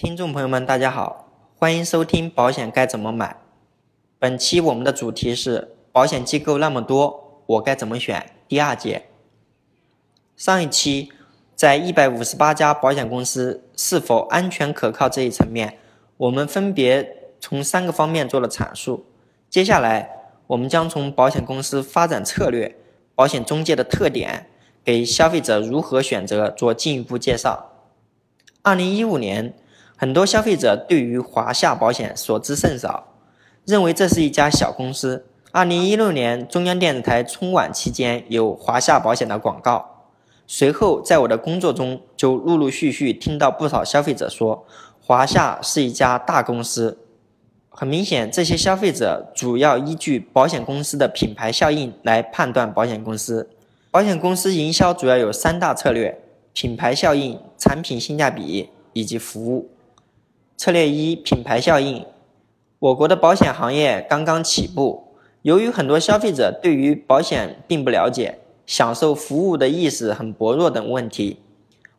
听众朋友们，大家好，欢迎收听《保险该怎么买》。本期我们的主题是保险机构那么多，我该怎么选？第二节。上一期在一百五十八家保险公司是否安全可靠这一层面，我们分别从三个方面做了阐述。接下来，我们将从保险公司发展策略、保险中介的特点，给消费者如何选择做进一步介绍。二零一五年。很多消费者对于华夏保险所知甚少，认为这是一家小公司。二零一六年中央电视台春晚期间有华夏保险的广告，随后在我的工作中就陆陆续续听到不少消费者说华夏是一家大公司。很明显，这些消费者主要依据保险公司的品牌效应来判断保险公司。保险公司营销主要有三大策略：品牌效应、产品性价比以及服务。策略一：品牌效应。我国的保险行业刚刚起步，由于很多消费者对于保险并不了解，享受服务的意识很薄弱等问题，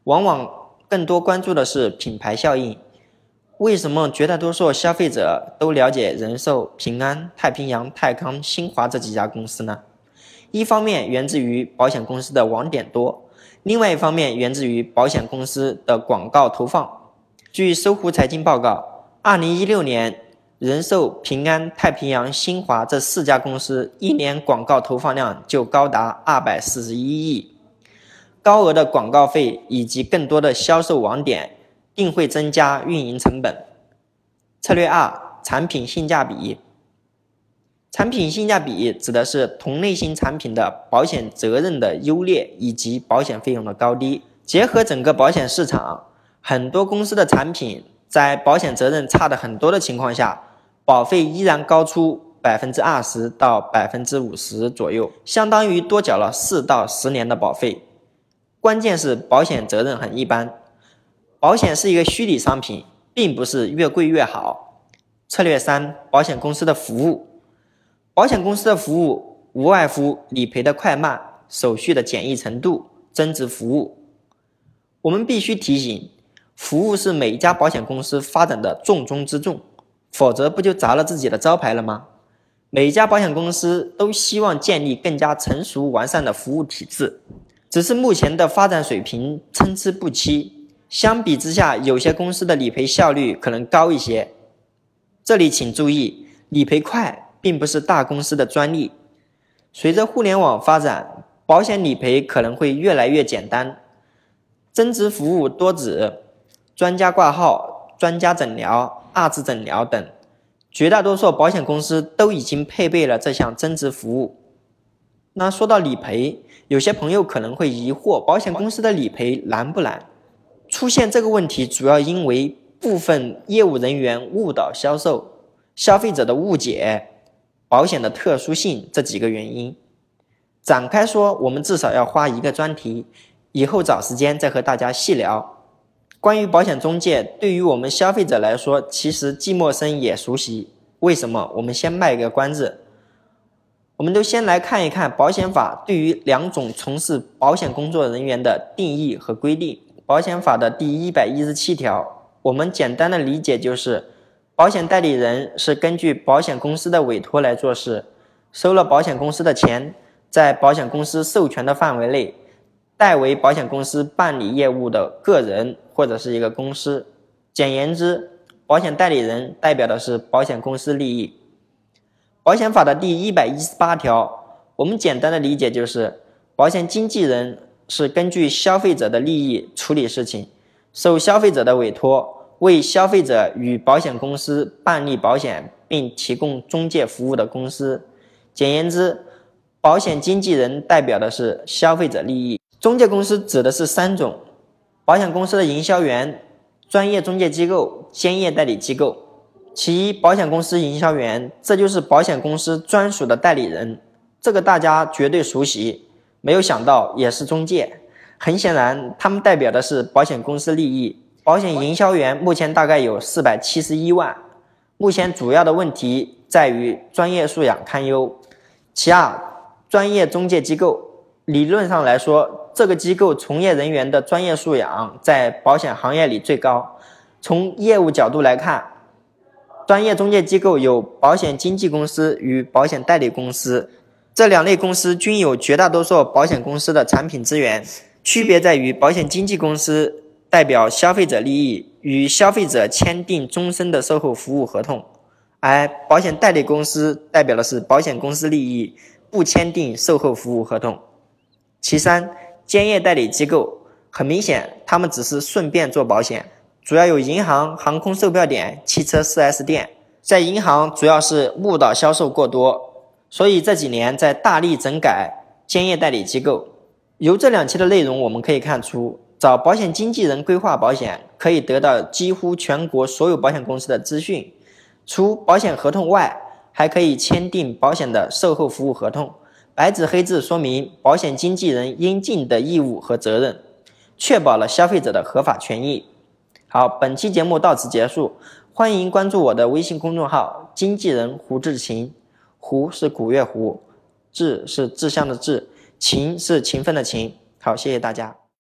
往往更多关注的是品牌效应。为什么绝大多数消费者都了解人寿、平安、太平洋、泰康、新华这几家公司呢？一方面源自于保险公司的网点多，另外一方面源自于保险公司的广告投放。据搜狐财经报告，二零一六年，人寿、平安、太平洋、新华这四家公司一年广告投放量就高达二百四十一亿，高额的广告费以及更多的销售网点，定会增加运营成本。策略二：产品性价比。产品性价比指的是同类型产品的保险责任的优劣以及保险费用的高低，结合整个保险市场。很多公司的产品在保险责任差的很多的情况下，保费依然高出百分之二十到百分之五十左右，相当于多缴了四到十年的保费。关键是保险责任很一般，保险是一个虚拟商品，并不是越贵越好。策略三：保险公司的服务。保险公司的服务无外乎理赔的快慢、手续的简易程度、增值服务。我们必须提醒。服务是每一家保险公司发展的重中之重，否则不就砸了自己的招牌了吗？每一家保险公司都希望建立更加成熟完善的服务体制，只是目前的发展水平参差不齐。相比之下，有些公司的理赔效率可能高一些。这里请注意，理赔快并不是大公司的专利。随着互联网发展，保险理赔可能会越来越简单，增值服务多指。专家挂号、专家诊疗、二次诊疗等，绝大多数保险公司都已经配备了这项增值服务。那说到理赔，有些朋友可能会疑惑，保险公司的理赔难不难？出现这个问题，主要因为部分业务人员误导销售、消费者的误解、保险的特殊性这几个原因。展开说，我们至少要花一个专题，以后找时间再和大家细聊。关于保险中介，对于我们消费者来说，其实既陌生也熟悉。为什么？我们先卖个关子。我们都先来看一看保险法对于两种从事保险工作人员的定义和规定。保险法的第一百一十七条，我们简单的理解就是：保险代理人是根据保险公司的委托来做事，收了保险公司的钱，在保险公司授权的范围内。代为保险公司办理业务的个人或者是一个公司，简言之，保险代理人代表的是保险公司利益。保险法的第一百一十八条，我们简单的理解就是，保险经纪人是根据消费者的利益处理事情，受消费者的委托，为消费者与保险公司办理保险并提供中介服务的公司。简言之，保险经纪人代表的是消费者利益。中介公司指的是三种：保险公司的营销员、专业中介机构、兼业代理机构。其一，保险公司营销员，这就是保险公司专属的代理人，这个大家绝对熟悉。没有想到也是中介，很显然，他们代表的是保险公司利益。保险营销员目前大概有四百七十一万，目前主要的问题在于专业素养堪忧。其二，专业中介机构。理论上来说，这个机构从业人员的专业素养在保险行业里最高，从业务角度来看，专业中介机构有保险经纪公司与保险代理公司，这两类公司均有绝大多数保险公司的产品资源。区别在于，保险经纪公司代表消费者利益，与消费者签订终身的售后服务合同，而保险代理公司代表的是保险公司利益，不签订售后服务合同。其三，兼业代理机构很明显，他们只是顺便做保险。主要有银行、航空售票点、汽车 4S 店。在银行主要是误导销售过多，所以这几年在大力整改兼业代理机构。由这两期的内容我们可以看出，找保险经纪人规划保险可以得到几乎全国所有保险公司的资讯。除保险合同外，还可以签订保险的售后服务合同，白纸黑字说明保险经纪人应尽的义务和责任，确保了消费者的合法权益。好，本期节目到此结束，欢迎关注我的微信公众号“经纪人胡志勤”，胡是古月胡，志是志向的志，勤是勤奋的勤。好，谢谢大家。